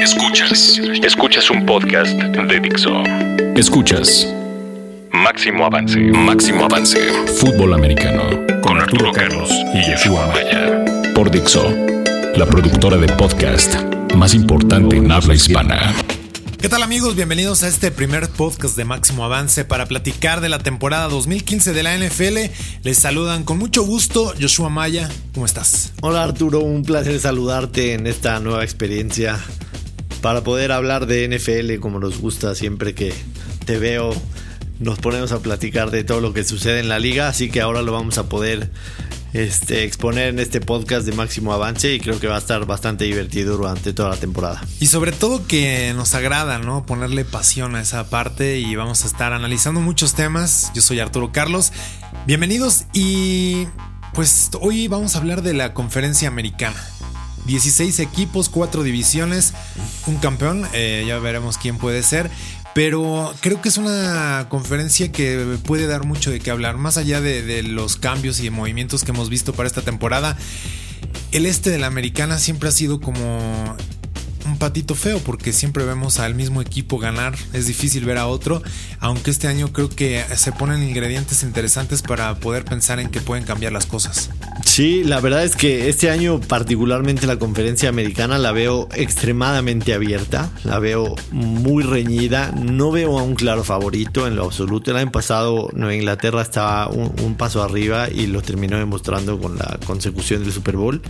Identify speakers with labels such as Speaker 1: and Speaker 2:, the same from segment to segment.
Speaker 1: Escuchas. Escuchas un podcast de Dixo. Escuchas. Máximo avance. Máximo avance. Fútbol americano. Con Arturo Carlos y Yeshua Maya. Por Dixo. La productora de podcast más importante en habla hispana.
Speaker 2: ¿Qué tal amigos? Bienvenidos a este primer podcast de Máximo Avance para platicar de la temporada 2015 de la NFL. Les saludan con mucho gusto Joshua Maya. ¿Cómo estás?
Speaker 3: Hola Arturo, un placer saludarte en esta nueva experiencia para poder hablar de NFL como nos gusta siempre que te veo. Nos ponemos a platicar de todo lo que sucede en la liga, así que ahora lo vamos a poder este, exponer en este podcast de máximo avance y creo que va a estar bastante divertido durante toda la temporada.
Speaker 2: Y sobre todo que nos agrada, ¿no? Ponerle pasión a esa parte y vamos a estar analizando muchos temas. Yo soy Arturo Carlos. Bienvenidos y pues hoy vamos a hablar de la conferencia americana. 16 equipos, 4 divisiones, un campeón, eh, ya veremos quién puede ser. Pero creo que es una conferencia que puede dar mucho de qué hablar, más allá de, los cambios y movimientos que hemos visto para esta temporada. El este de la americana siempre ha sido como patito feo porque siempre vemos al mismo equipo ganar, es difícil ver a otro, aunque este año creo que se ponen ingredientes interesantes para poder pensar en que pueden cambiar las cosas.
Speaker 3: Sí, la verdad es que este año particularmente la conferencia americana la veo extremadamente abierta, la veo muy reñida, no veo a un claro favorito en lo absoluto. El año pasado Nueva Inglaterra estaba un, paso arriba y lo terminó demostrando con la consecución del Super Bowl,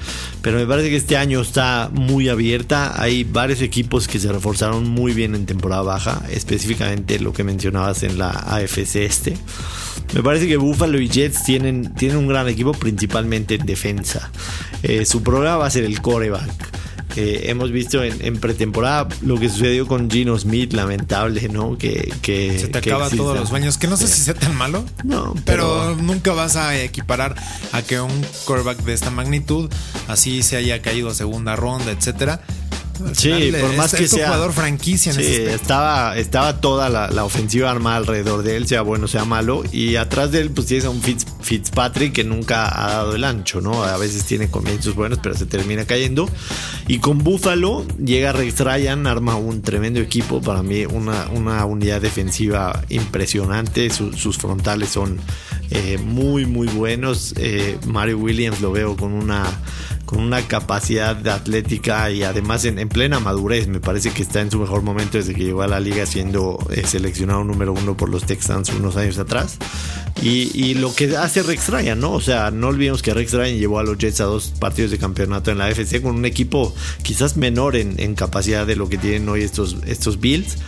Speaker 3: pero me parece que este año está muy abierta, hay equipos que se reforzaron muy bien en temporada baja, específicamente lo que mencionabas en la AFC este. Me parece que Buffalo y Jets tienen, tienen un gran equipo, principalmente en defensa. Eh, su problema va a ser el coreback. Eh, hemos visto en, pretemporada lo que sucedió con Gino Smith, lamentable, ¿no? Que, que
Speaker 2: se te acaba todos los sueños. Que no sé si sea tan malo. No, pero... nunca vas a equiparar a que un coreback de esta magnitud así se haya caído a segunda ronda, etcétera
Speaker 3: Sí, por más que sea.
Speaker 2: jugador franquicia
Speaker 3: sí, estaba, estaba toda la, ofensiva armada alrededor de él, sea bueno, sea malo. Y atrás de él, pues tienes a un Fitzpatrick que nunca ha dado el ancho, ¿no? A veces tiene comienzos buenos, pero se termina cayendo. Y con Buffalo llega Rex Ryan, arma un tremendo equipo. Para mí, una, una unidad defensiva impresionante. sus frontales son eh, muy, muy buenos. Eh, Mario Williams lo veo con una con una capacidad atlética y además en, plena madurez. Me parece que está en su mejor momento desde que llegó a la liga siendo eh, seleccionado número uno por los Texans unos años atrás. Y, lo que hace Rex Ryan, ¿no? O sea, no olvidemos que Rex Ryan llevó a los Jets a dos partidos de campeonato en la FC con un equipo quizás menor en, capacidad de lo que tienen hoy estos, estos Bills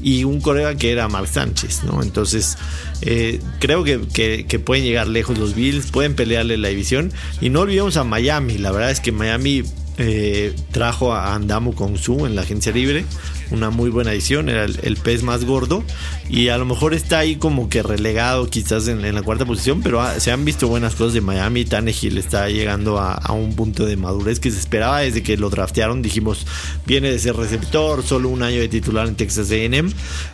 Speaker 3: y un colega que era Mark Sánchez, ¿no? Entonces, eh, creo que, que, pueden llegar lejos los Bills, pueden pelearle la división. Y no olvidemos a Miami, la verdad es que Miami eh, trajo a Andamo con Su en la agencia libre una muy buena edición, era el, pez más gordo y a lo mejor está ahí como que relegado quizás en, la cuarta posición, pero se han visto buenas cosas de Miami, Tannehill está llegando a, un punto de madurez que se esperaba desde que lo draftearon, dijimos, viene de ser receptor, solo un año de titular en Texas AM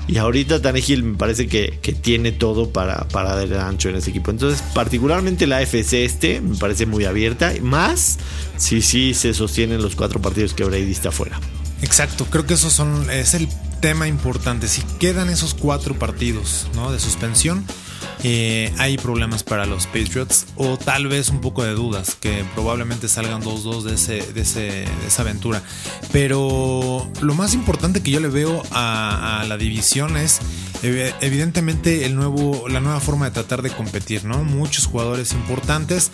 Speaker 3: y ahorita Tannehill me parece que, tiene todo para, para dar ancho en ese equipo, entonces particularmente la FC este me parece muy abierta, más si sí se sostienen los cuatro partidos que Brady está fuera.
Speaker 2: Exacto, creo que eso son, es el tema importante. Si quedan esos cuatro partidos ¿no? de suspensión, eh, hay problemas para los Patriots o tal vez un poco de dudas que probablemente salgan 2-2 de, ese, de, esa aventura. Pero lo más importante que yo le veo a, la división es evidentemente el nuevo, la nueva forma de tratar de competir, ¿no? Muchos jugadores importantes,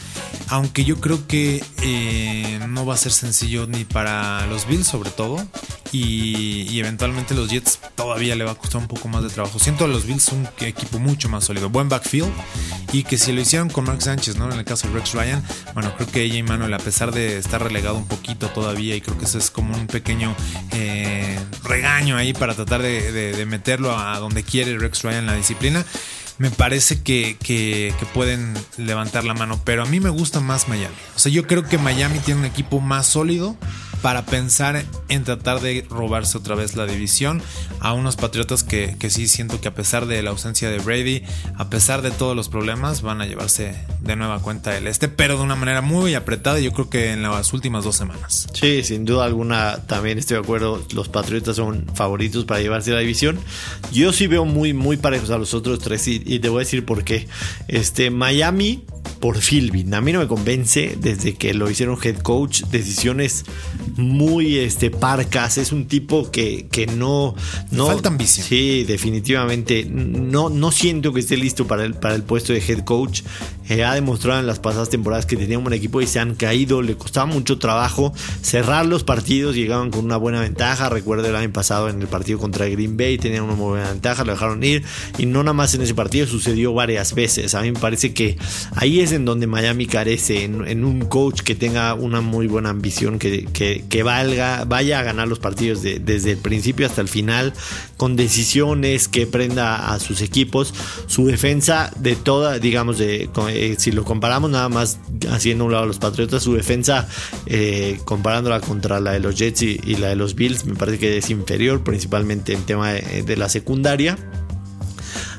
Speaker 2: aunque yo creo que eh, no va a ser sencillo ni para los Bills sobre todo y, eventualmente los Jets todavía le va a costar un poco más de trabajo. Siento a los Bills un equipo mucho más sólido, buen backfield y que si lo hicieron con Mark Sánchez, ¿no? En el caso de Rex Ryan, bueno, creo que ella y Manuel, a pesar de estar relegado un poquito todavía y creo que eso es como un pequeño eh, regaño ahí para tratar de, meterlo a donde quiere Rex Ryan la disciplina me parece que, que, pueden levantar la mano. Pero a mí me gusta más Miami. O sea, yo creo que Miami tiene un equipo más sólido para pensar en tratar de robarse otra vez la división a unos Patriotas que, que sí siento que a pesar de la ausencia de Brady, a pesar de todos los problemas, van a llevarse de nueva cuenta el este, pero de una manera muy apretada, yo creo que en las últimas dos semanas.
Speaker 3: Sí, sin duda alguna, también estoy de acuerdo, los Patriotas son favoritos para llevarse la división. Yo sí veo muy, muy parejos a los otros tres y, te voy a decir por qué. Este, Miami por Philbin. A mí no me convence desde que lo hicieron head coach. Decisiones muy este, parcas. Es un tipo que, que no, no.
Speaker 2: Falta ambición.
Speaker 3: Sí, definitivamente. No, no siento que esté listo para el, para el puesto de head coach. Eh, ha demostrado en las pasadas temporadas que tenía un buen equipo y se han caído. Le costaba mucho trabajo cerrar los partidos. Llegaban con una buena ventaja. Recuerdo el año pasado en el partido contra Green Bay. Tenían una muy buena ventaja. Lo dejaron ir. Y no nada más en ese partido. Sucedió varias veces. A mí me parece que ahí es en donde Miami carece, en, un coach que tenga una muy buena ambición, que, que, valga, vaya a ganar los partidos desde el principio hasta el final, con decisiones, que prenda a sus equipos. Su defensa de toda, digamos, de, eh, si lo comparamos nada más haciendo un lado los Patriotas, su defensa eh, comparándola contra la de los Jets y, la de los Bills, me parece que es inferior, principalmente en tema de la secundaria.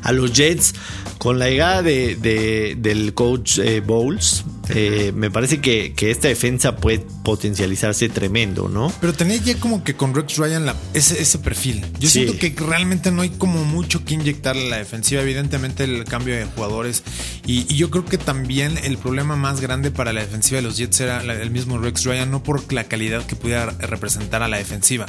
Speaker 3: A los Jets con la llegada de, del coach eh, Bowles, eh, me parece que, esta defensa puede potencializarse tremendo, ¿no?
Speaker 2: Pero tenía ya como que con Rex Ryan ese, perfil. Yo siento que realmente no hay como mucho que inyectarle a la defensiva. Evidentemente el cambio de jugadores. Y, yo creo que también el problema más grande para la defensiva de los Jets era el mismo Rex Ryan, no por la calidad que pudiera representar a la defensiva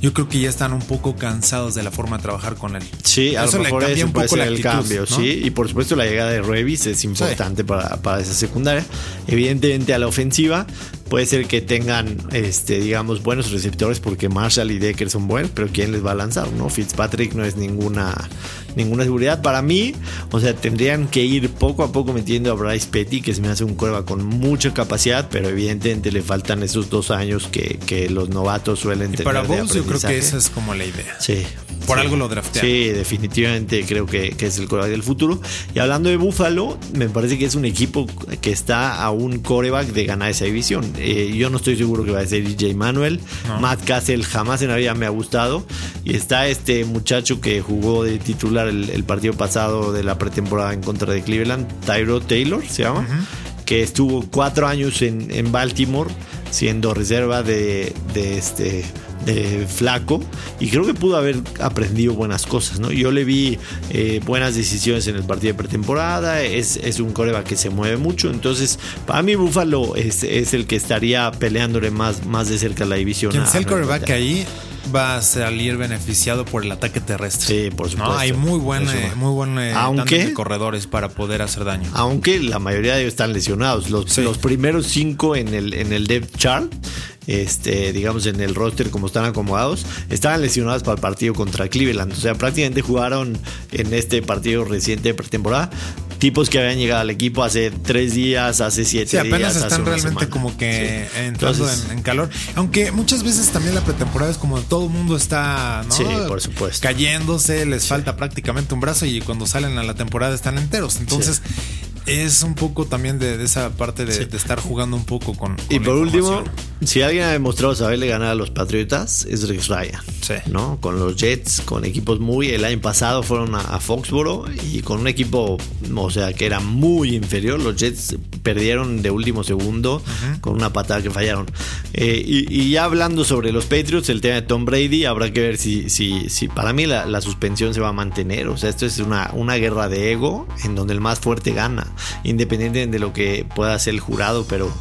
Speaker 2: yo creo que ya están un poco cansados de la forma de trabajar con él.
Speaker 3: Sí, a lo mejor eso puede ser el cambio, sí. Y por supuesto la llegada de Revis es importante para, para, esa secundaria. Evidentemente a la ofensiva puede ser que tengan, este, digamos, buenos receptores porque Marshall y Decker son buenos, pero ¿quién les va a lanzar? ¿no? Fitzpatrick no es ninguna, ninguna seguridad. Para mí, o sea, tendrían que ir poco a poco metiendo a Bryce Petty, que se me hace un cuerva con mucha capacidad, pero evidentemente le faltan esos dos años que, que los novatos suelen tener.
Speaker 2: Para vos, yo creo que esa es como la idea.
Speaker 3: Sí.
Speaker 2: Por algo lo draftearon.
Speaker 3: Sí, definitivamente creo que, es el coreback del futuro. Y hablando de Buffalo, me parece que es un equipo que está a un coreback de ganar esa división. Eh, yo no estoy seguro que va a ser DJ Manuel. Matt Cassell jamás en la vida me ha gustado. Y está este muchacho que jugó de titular el, partido pasado de la pretemporada en contra de Cleveland, Tyro Taylor se llama. Que estuvo cuatro años en, en Baltimore siendo reserva de, de este de flaco y creo que pudo haber aprendido buenas cosas, ¿no? Yo le vi eh, buenas decisiones en el partido de pretemporada, es, es un coreba que se mueve mucho, entonces para mí Buffalo es, es el que estaría peleándole más, más de cerca la división.
Speaker 2: Quien sea el coreback ahí va a salir beneficiado por el ataque terrestre.
Speaker 3: Sí, por supuesto.
Speaker 2: Hay muy buen, eh, muy buen eh, aunque, corredores para poder hacer daño.
Speaker 3: Aunque la mayoría de ellos están lesionados. Los, los primeros cinco en el, en el depth chart este, digamos, en el roster como están acomodados, estaban lesionados para el partido contra Cleveland. O sea, prácticamente jugaron en este partido reciente de pretemporada tipos que habían llegado al equipo hace tres días, hace siete días.
Speaker 2: Sí, apenas están realmente como que entrando en, calor. Aunque muchas veces también la pretemporada es como todo el mundo está
Speaker 3: por supuesto.
Speaker 2: cayéndose, les falta prácticamente un brazo y cuando salen a la temporada están enteros. Entonces es un poco también de, esa parte de, estar jugando un poco con.
Speaker 3: y por último, si alguien ha demostrado saberle ganar a los Patriotas, es Rex Ryan.
Speaker 2: Sí.
Speaker 3: ¿no? Con los Jets, con equipos muy. El año pasado fueron a, Foxboro y con un equipo, o sea, que era muy inferior. Los Jets perdieron de último segundo con una patada que fallaron. Eh, y, ya hablando sobre los Patriots, el tema de Tom Brady, habrá que ver si, si, si para mí la, la suspensión se va a mantener. O sea, esto es una, una guerra de ego en donde el más fuerte gana independiente de lo que pueda hacer el jurado, pero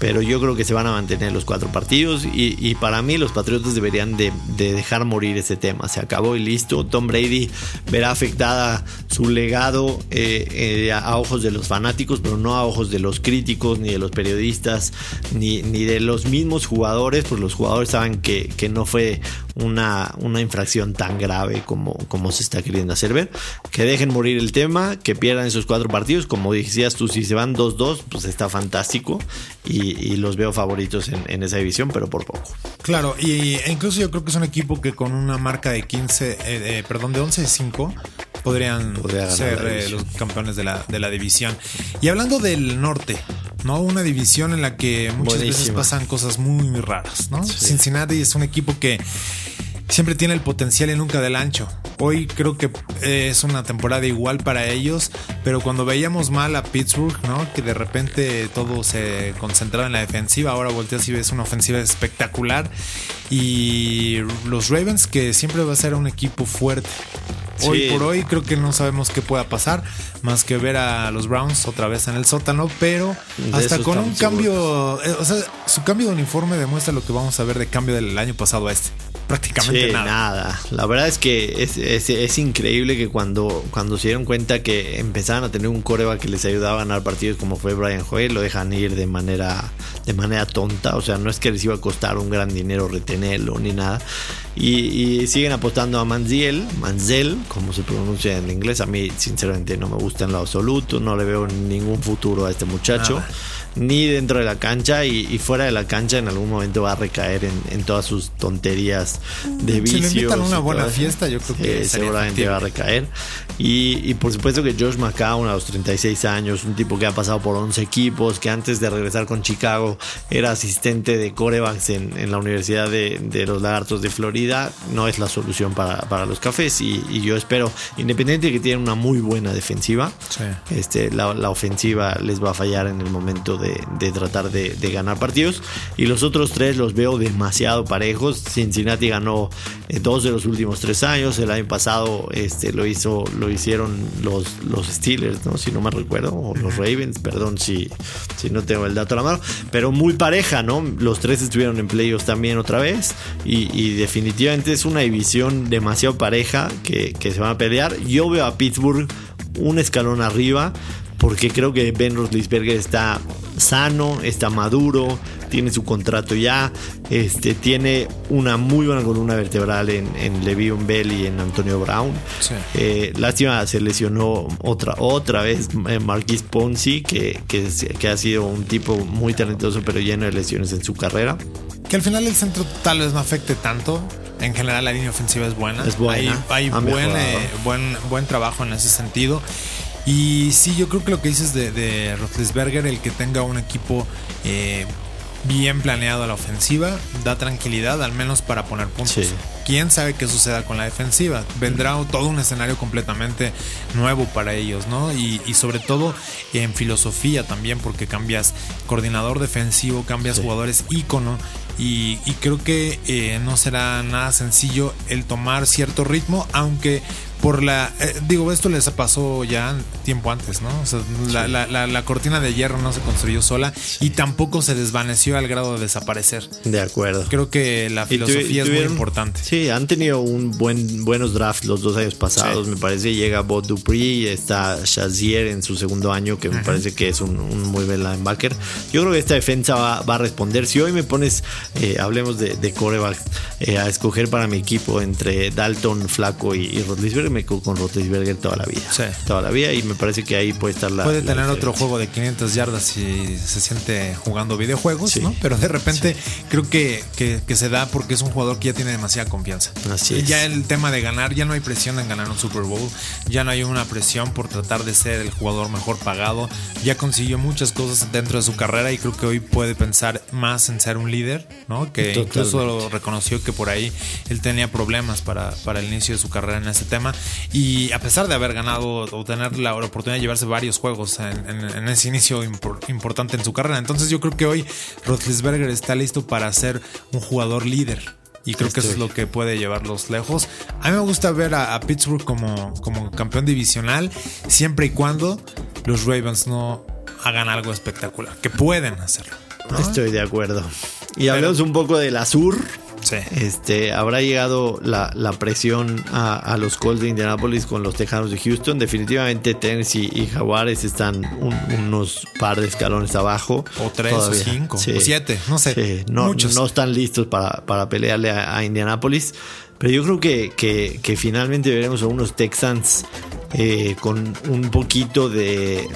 Speaker 3: pero yo creo que se van a mantener los cuatro partidos y, para mí los Patriotas deberían de, dejar morir ese tema. Se acabó y listo. Tom Brady verá afectada su legado eh, eh, a ojos de los fanáticos, pero no a ojos de los críticos, ni de los periodistas, ni, de los mismos jugadores, pues los jugadores saben que no fue una, una, infracción tan grave como, como se está queriendo hacer ver. Que dejen morir el tema, que pierdan esos cuatro partidos. Como decías tú, si se van 2-2, pues está fantástico. Y, los veo favoritos en, esa división, pero por poco.
Speaker 2: Claro, y e incluso yo creo que es un equipo que con una marca de 15, eh, eh, perdón, de 11-5 podrían ser eh, los campeones de la, de la división. Y hablando del norte, ¿no? Una división en la que muchas veces pasan cosas muy, raras, ¿no? Cincinnati es un equipo que siempre tiene el potencial y nunca del ancho. Hoy creo que es una temporada igual para ellos, pero cuando veíamos mal a Pittsburgh, ¿no? Que de repente todo se concentraba en la defensiva, ahora volteas y ves una ofensiva espectacular. Y los Ravens, que siempre va a ser un equipo fuerte. Hoy por hoy creo que no sabemos qué pueda pasar, más que ver a los Browns otra vez en el sótano, pero hasta con un cambio, eh, o sea, su cambio de uniforme demuestra lo que vamos a ver de cambio del año pasado a este prácticamente nada.
Speaker 3: La verdad es que es, increíble que cuando, cuando se dieron cuenta que empezaban a tener un coreba que les ayudaba a ganar partidos como fue Brian Joel, lo dejan ir de manera, de manera tonta. O sea, no es que les iba a costar un gran dinero retenerlo ni nada. Y, siguen apostando a Manziel, Manzel, como se pronuncia en inglés. A mí, sinceramente, no me gusta en lo absoluto. No le veo ningún futuro a este muchacho ni dentro de la cancha y, fuera de la cancha en algún momento va a recaer en, todas sus tonterías de vicios. Si le invitan
Speaker 2: a una buena fiesta, yo creo que
Speaker 3: seguramente va a recaer. Y, por supuesto que Josh McCown a los 36 años, un tipo que ha pasado por 11 equipos, que antes de regresar con Chicago era asistente de corebacks en, la Universidad de, los Lagartos de Florida, no es la solución para, los cafés y, yo espero, independiente de que tienen una muy buena defensiva, este, la, la ofensiva les va a fallar en el momento de, tratar de, ganar partidos. Y los otros tres los veo demasiado parejos. Cincinnati ganó eh, dos de los últimos tres años. El año pasado este, lo, hizo, lo hicieron los, los Steelers, ¿no? si no me recuerdo, o los Ravens, perdón si, si no tengo el dato a la mano. Pero muy pareja, ¿no? Los tres estuvieron en playoffs también otra vez. Y, definitivamente es una división demasiado pareja que, que se van a pelear. Yo veo a Pittsburgh un escalón arriba porque creo que Ben Roethlisberger está sano, está maduro, tiene su contrato ya, este, tiene una muy buena columna vertebral en, en Le'Veon Bell y en Antonio Brown. Eh, lástima, se lesionó otra, otra vez eh, Marquis Ponzi, que, que, ha sido un tipo muy talentoso, pero lleno de lesiones en su carrera.
Speaker 2: Que al final el centro tal vez no afecte tanto. En general la línea ofensiva es buena.
Speaker 3: Es buena.
Speaker 2: Hay, buen, eh, buen, buen trabajo en ese sentido. Y sí, yo creo que lo que dices de, de el que tenga un equipo eh, bien planeado a la ofensiva, da tranquilidad, al menos para poner puntos. Quién sabe qué suceda con la defensiva. Vendrá todo un escenario completamente nuevo para ellos, ¿no? Y, sobre todo en filosofía también, porque cambias coordinador defensivo, cambias jugadores ícono. Y, creo que eh, no será nada sencillo el tomar cierto ritmo, aunque por la. Eh, digo, esto les pasó ya tiempo antes, ¿no? O sea, la, cortina de hierro no se construyó sola y tampoco se desvaneció al grado de desaparecer.
Speaker 3: De acuerdo.
Speaker 2: Creo que la filosofía es muy importante.
Speaker 3: Sí, han tenido un buen buenos drafts los dos años pasados, me parece. Llega Bob Dupree, está Shazier en su segundo año, que me parece que es un, muy buen linebacker. Yo creo que esta defensa va, a responder. Si hoy me pones, eh, hablemos de, de coreback, eh, a escoger para mi equipo entre Dalton, Flaco y, y me quedo con Roethlisberger toda la vida. Sí. Toda la vida y me parece que ahí puede estar la.
Speaker 2: Puede tener otro juego de 500 yardas si se siente jugando videojuegos, ¿no? Pero de repente creo que, que, se da porque es un jugador que ya tiene demasiada confianza.
Speaker 3: Así es.
Speaker 2: Ya el tema de ganar, ya no hay presión en ganar un Super Bowl, ya no hay una presión por tratar de ser el jugador mejor pagado. Ya consiguió muchas cosas dentro de su carrera y creo que hoy puede pensar más en ser un líder, ¿no? Que incluso reconoció que por ahí él tenía problemas para, para el inicio de su carrera en ese tema. Y a pesar de haber ganado o tener la oportunidad de llevarse varios juegos en, ese inicio importante en su carrera, entonces yo creo que hoy Roethlisberger está listo para ser un jugador líder. Y creo que eso es lo que puede llevarlos lejos. A mí me gusta ver a, Pittsburgh como, como campeón divisional, siempre y cuando los Ravens no hagan algo espectacular, que pueden hacerlo.
Speaker 3: Estoy de acuerdo. Y hablamos un poco del Este, habrá llegado la, presión a, los Colts de Indianapolis con los Tejanos de Houston. Definitivamente Tennessee y Jaguares están unos par de escalones abajo.
Speaker 2: O tres, o cinco, o siete, no sé.
Speaker 3: no, no, están listos para, para pelearle a, Indianapolis. Pero yo creo que, que, finalmente veremos a unos Texans eh, con un poquito de,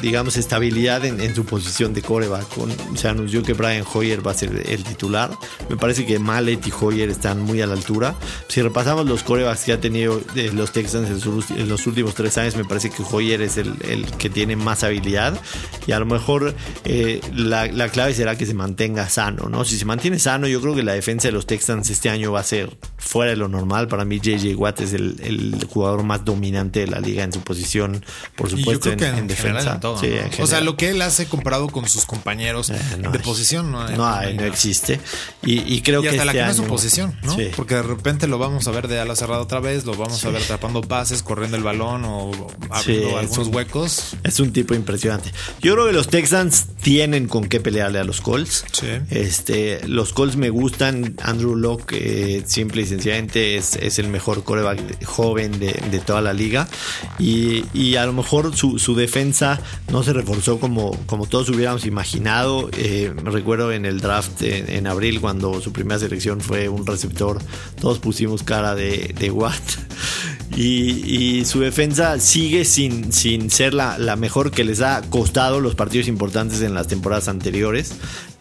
Speaker 3: digamos, estabilidad en, su posición de coreback. se anunció que Brian Hoyer va a ser el titular. Me parece que Mallet y Hoyer están muy a la altura. Si repasamos los corebacks que ha tenido eh, los Texans en, los últimos tres años, me parece que Hoyer es el, que tiene más habilidad. Y a lo mejor eh, la, la, clave será que se mantenga sano, ¿no? Si se mantiene sano, yo creo que la defensa de los Texans este año va a ser fuera de lo normal. Para mí, JJ Watt es el, el jugador más dominante de la liga en su posición, por supuesto, en, defensa.
Speaker 2: o sea, lo que él hace comparado con sus compañeros eh, de posición no,
Speaker 3: no,
Speaker 2: existe.
Speaker 3: Y, creo que
Speaker 2: hasta
Speaker 3: la
Speaker 2: este su posición, ¿no? Porque de repente lo vamos a ver de ala cerrada otra vez, lo vamos a ver atrapando pases, corriendo el balón o abriendo algunos huecos.
Speaker 3: Es un tipo impresionante. Yo creo que los Texans tienen con qué pelearle a los Colts. Este, los Colts me gustan. Andrew Locke, eh, simple y sencillamente, es, es el mejor coreback joven de, de toda la liga. Y, y a lo mejor su, su, defensa no se reforzó como, como todos hubiéramos imaginado. Eh, recuerdo en el draft en, abril, cuando su primera selección fue un receptor, todos pusimos cara de, de what. Y, su defensa sigue sin, sin ser la, la, mejor que les ha costado los partidos importantes en las temporadas anteriores.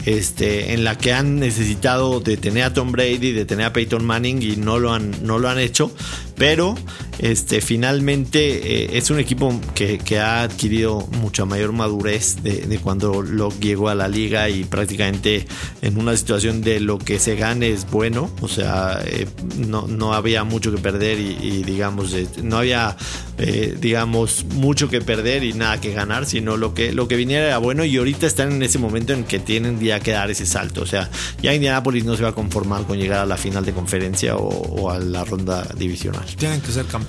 Speaker 3: Este, en la que han necesitado detener a Tom Brady, detener a Peyton Manning y no lo han, no lo han hecho. Pero este, finalmente eh, es un equipo que, ha adquirido mucha mayor madurez de, cuando lo llegó a la liga y prácticamente en una situación de lo que se gane es bueno. O sea, eh, no, no, había mucho que perder y, digamos, no había, eh, digamos, mucho que perder y nada que ganar, sino lo que, lo que viniera era bueno y ahorita están en ese momento en que tienen ya que dar ese salto. O sea, ya Indianapolis no se va a conformar con llegar a la final de conferencia o, o a la ronda divisional.
Speaker 2: Tienen que ser campeones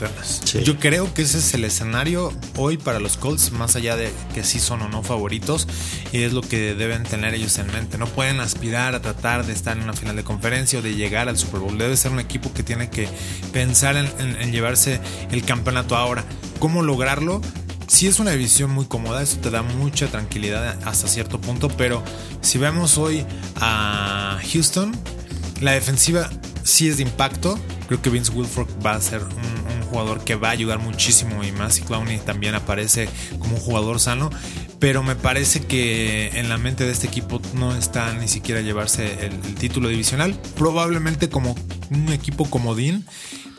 Speaker 2: yo creo que ese es el escenario hoy para los Colts, más allá de que sí son o no favoritos, y es lo que deben tener ellos en mente. No pueden aspirar a tratar de estar en una final de conferencia o de llegar al Super Bowl. Debe ser un equipo que tiene que pensar en, llevarse el campeonato ahora. ¿Cómo lograrlo? Si es una división muy cómoda, eso te da mucha tranquilidad hasta cierto punto, pero si vemos hoy a Houston, la defensiva sí es de impacto. Creo que Vince Wilfork va a ser un jugador que va a ayudar muchísimo y más y Clowney también aparece como un jugador sano. Pero me parece que en la mente de este equipo no está ni siquiera llevarse el, el título divisional. Probablemente como un equipo comodín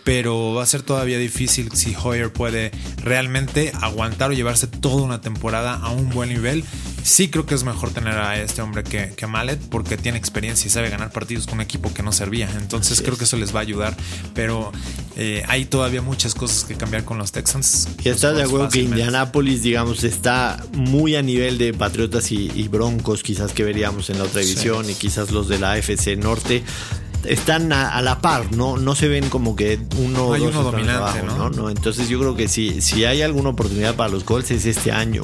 Speaker 2: pero va a ser todavía difícil si Hoyer puede realmente aguantar o llevarse toda una temporada a un buen nivel. Sí creo que es mejor tener a este hombre que, que Mallet porque tiene experiencia y sabe ganar partidos con un equipo que no servía. Entonces creo que eso les va a ayudar. Pero eh, hay todavía muchas cosas que cambiar con los Texans.
Speaker 3: Y estás de acuerdo que Indianapolis, digamos, está muy a nivel de Patriotas y, Broncos, quizás que veríamos en la otra división y quizás los de la AFC Norte están a, la par, ¿no? No se ven como que uno,
Speaker 2: hay uno dominante,
Speaker 3: ¿no? Entonces yo creo que si, si hay alguna oportunidad para los Colts es este año,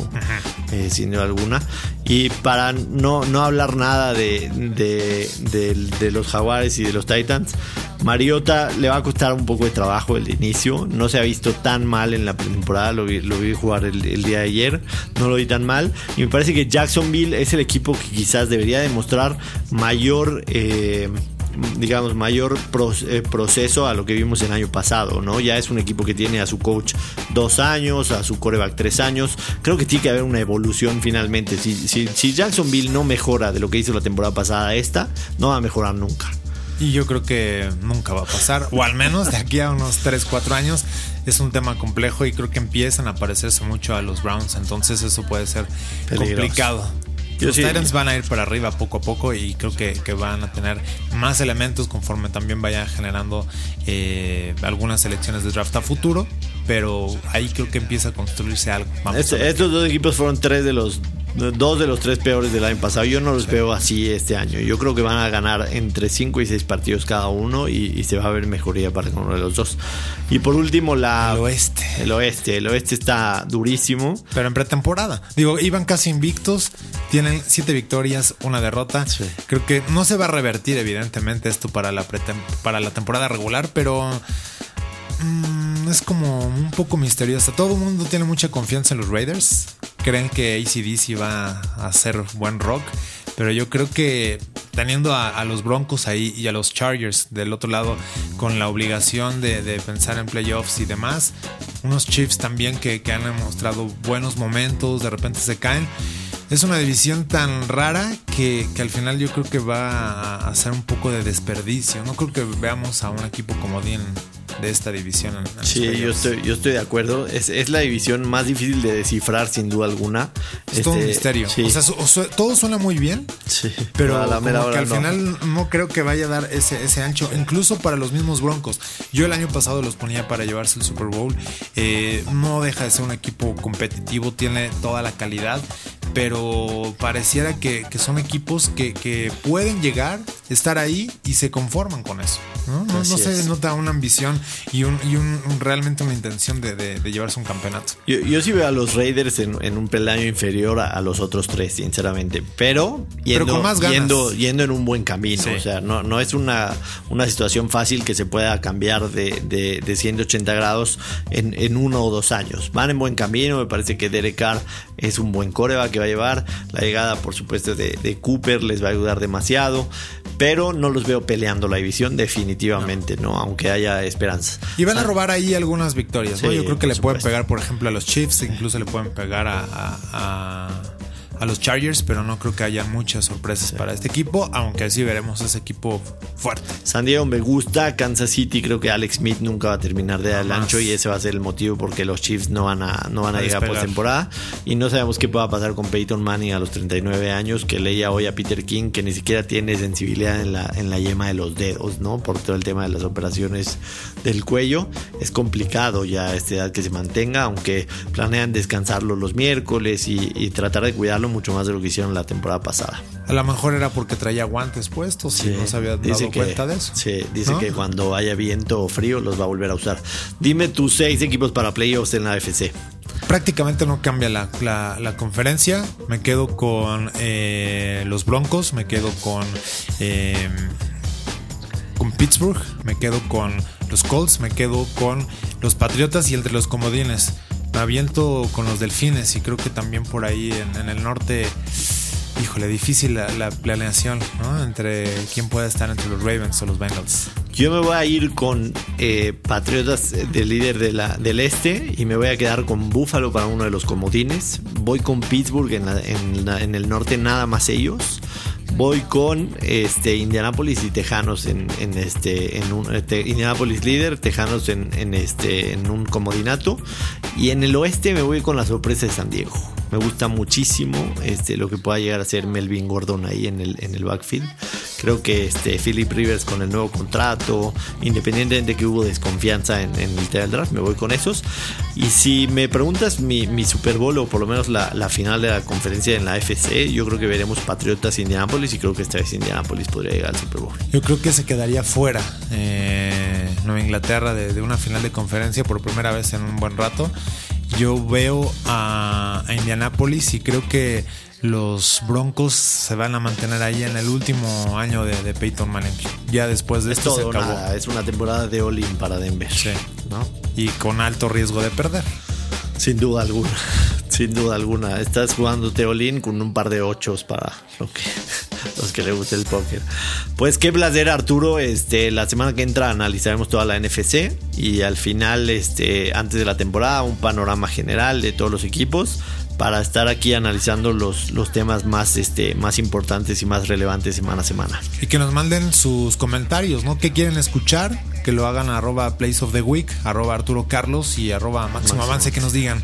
Speaker 3: eh, sin duda alguna. Y para no, no hablar nada de, de, los Jaguares y de los Titans, Mariota le va a costar un poco de trabajo el inicio. No se ha visto tan mal en la pretemporada, lo vi, lo vi jugar el, día de ayer, no lo vi tan mal. Y me parece que Jacksonville es el equipo que quizás debería demostrar mayor... Eh, digamos, mayor eh, proceso a lo que vimos el año pasado, ¿no? Ya es un equipo que tiene a su coach dos años, a su coreback tres años. Creo que tiene que haber una evolución finalmente. Si, si, si Jacksonville no mejora de lo que hizo la temporada pasada esta, no va a mejorar nunca.
Speaker 2: Y yo creo que nunca va a pasar, o al menos de aquí a unos 3, 4 años. Es un tema complejo y creo que empiezan a parecerse mucho a los Browns, entonces eso puede ser complicado los Titans van a ir para arriba poco a poco y creo que, van a tener más elementos conforme también vaya generando eh, algunas selecciones de draft a futuro. Pero ahí creo que empieza a construirse algo.
Speaker 3: Este, estos dos equipos fueron tres de los dos de los tres peores del año pasado. Yo no los veo así este año. Yo creo que van a ganar entre 5 y 6 partidos cada uno y, se va a ver mejoría para uno de los dos. Y por último, la,
Speaker 2: el oeste.
Speaker 3: El oeste. El oeste está durísimo.
Speaker 2: Pero en pretemporada. Digo, iban casi invictos. Tienen 7 victorias, una derrota. Creo que no se va a revertir, evidentemente, esto para la, para la temporada regular, pero. Mm, es como un poco misteriosa. Todo el mundo tiene mucha confianza en los Raiders. Creen que ACDC va a hacer buen rock. Pero yo creo que teniendo a, los Broncos ahí y a los Chargers del otro lado con la obligación de, pensar en playoffs y demás, unos Chiefs también que, que han mostrado buenos momentos, de repente se caen es una división tan rara que, al final yo creo que va a hacer un poco de desperdicio. No creo que veamos a un equipo como Dean de esta división.
Speaker 3: sí, yo estoy, yo estoy de acuerdo. Es, la división más difícil de descifrar, sin duda alguna.
Speaker 2: Es todo un este, misterio. O sea, todo suena muy bien, sí, pero a la que al final no creo que vaya a dar ese, ese ancho, incluso para los mismos Broncos. Yo el año pasado los ponía para llevarse el Super Bowl. Eh, no deja de ser un equipo competitivo, tiene toda la calidad pero pareciera que, son equipos que, pueden llegar, estar ahí y se conforman con eso. No, no, se nota una ambición y, un, realmente una intención de, llevarse un campeonato.
Speaker 3: Yo, sí veo a los Raiders en, un peldaño inferior a, los otros tres, sinceramente, pero yendo, yendo, en un buen camino. O sea, no, no es una, una situación fácil que se pueda cambiar de, de, 180 grados en, en uno o dos años. Van en buen camino, me parece que Derek Carr es un buen coreback que va a llevar. La llegada, por supuesto, de, Cooper les va a ayudar demasiado. Pero no los veo peleando la división, definitivamente, ¿no? Aunque haya esperanzas.
Speaker 2: Y van a robar ahí algunas victorias, ¿no? Yo creo que le pueden pegar, por ejemplo, a los Chiefs, incluso le pueden pegar a a los Chargers, pero no creo que haya muchas sorpresas para este equipo, aunque así veremos ese equipo fuerte.
Speaker 3: San Diego me gusta, Kansas City creo que Alex Smith nunca va a terminar de dar el ancho y ese va a ser el motivo porque los Chiefs no van a, no van a, llegar por temporada y no sabemos qué pueda pasar con Peyton Manning a los 39 años, que leía hoy a Peter King que ni siquiera tiene sensibilidad en la, en la yema de los dedos, ¿no? Por todo el tema de las operaciones del cuello. Es complicado ya a esta edad que se mantenga, aunque planean descansarlo los miércoles y, y tratar de cuidarlo mucho más de lo que hicieron la temporada pasada.
Speaker 2: A lo mejor era porque traía guantes puestos y no se había dado cuenta de eso.
Speaker 3: Sí, dice que cuando haya viento o frío los va a volver a usar. Dime tus seis equipos para playoffs en la AFC.
Speaker 2: Prácticamente no cambia la, conferencia. Me quedo con eh, los Broncos, me quedo con, eh, con Pittsburgh, me quedo con los Colts, me quedo con los Patriotas y entre los comodines aviento con los delfines y creo que también por ahí en, el norte, híjole, difícil la, planeación, ¿no? Entre quién puede estar entre los Ravens o los Bengals.
Speaker 3: Yo me voy a ir con eh, Patriotas del líder de la, del este y me voy a quedar con Buffalo para uno de los comodines. Voy con Pittsburgh en, en el norte, nada más ellos voy con este Indianapolis y Tejanos en, este en un este, Indianapolis líder, Tejanos en, en, este en un comodinato y en el oeste me voy con la sorpresa de San Diego. Me gusta muchísimo este, lo que pueda llegar a ser Melvin Gordon ahí en el, en el backfield. Creo que este, Philip Rivers con el nuevo contrato, independientemente de que hubo desconfianza en, el tema draft, me voy con esos. Y si me preguntas mi, Super Bowl o por lo menos la, final de la conferencia en la FC, yo creo que veremos Patriotas Indianapolis y creo que esta vez Indianapolis podría llegar al Super Bowl.
Speaker 2: Yo creo que se quedaría fuera eh, Nueva Inglaterra de, de una final de conferencia por primera vez en un buen rato yo veo a, Indianapolis y creo que los Broncos se van a mantener ahí en el último año de, Peyton Manning. Ya después de esto se acabó.
Speaker 3: es una temporada de all-in para Denver.
Speaker 2: Sí. ¿no? Y con alto riesgo de perder.
Speaker 3: Sin duda alguna. Sin duda alguna. Estás jugando all-in con un par de ochos para lo que los que le guste el póker. Pues qué placer Arturo, este, la semana que entra analizaremos toda la NFC y al final, este, antes de la temporada, un panorama general de todos los equipos para estar aquí analizando los, los temas más, este, más importantes y más relevantes semana a semana.
Speaker 2: Y que nos manden sus comentarios, ¿no? ¿Qué quieren escuchar? Que lo hagan a arroba place of the week, arroba Arturo Carlos y arroba máximo avance, que nos digan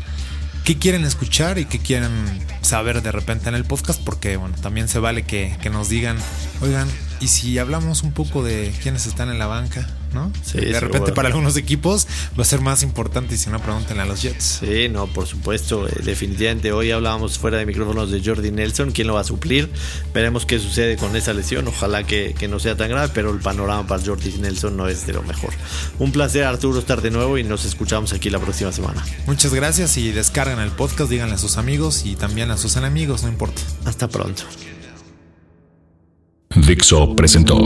Speaker 2: qué quieren escuchar y qué quieren saber de repente en el podcast, porque bueno, también se vale que, que nos digan, oigan, y si hablamos un poco de quiénes están en la banca, ¿no? de repente para algunos equipos va a ser más importante y si no pregúntenle a los Jets.
Speaker 3: Sí, no, por supuesto, eh, definitivamente. Hoy hablábamos fuera de micrófonos de Jordi Nelson, quién lo va a suplir. Veremos qué sucede con esa lesión. Ojalá que, que no sea tan grave, pero el panorama para Jordi Nelson no es de lo mejor. Un placer, Arturo, estar de nuevo y nos escuchamos aquí la próxima semana.
Speaker 2: Muchas gracias y descarguen el podcast, díganle a sus amigos y también a sus enemigos, no importa.
Speaker 3: Hasta pronto.
Speaker 1: Dixo presentó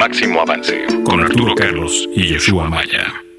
Speaker 1: Máximo Avance con Arturo Carlos y Yeshua Maya.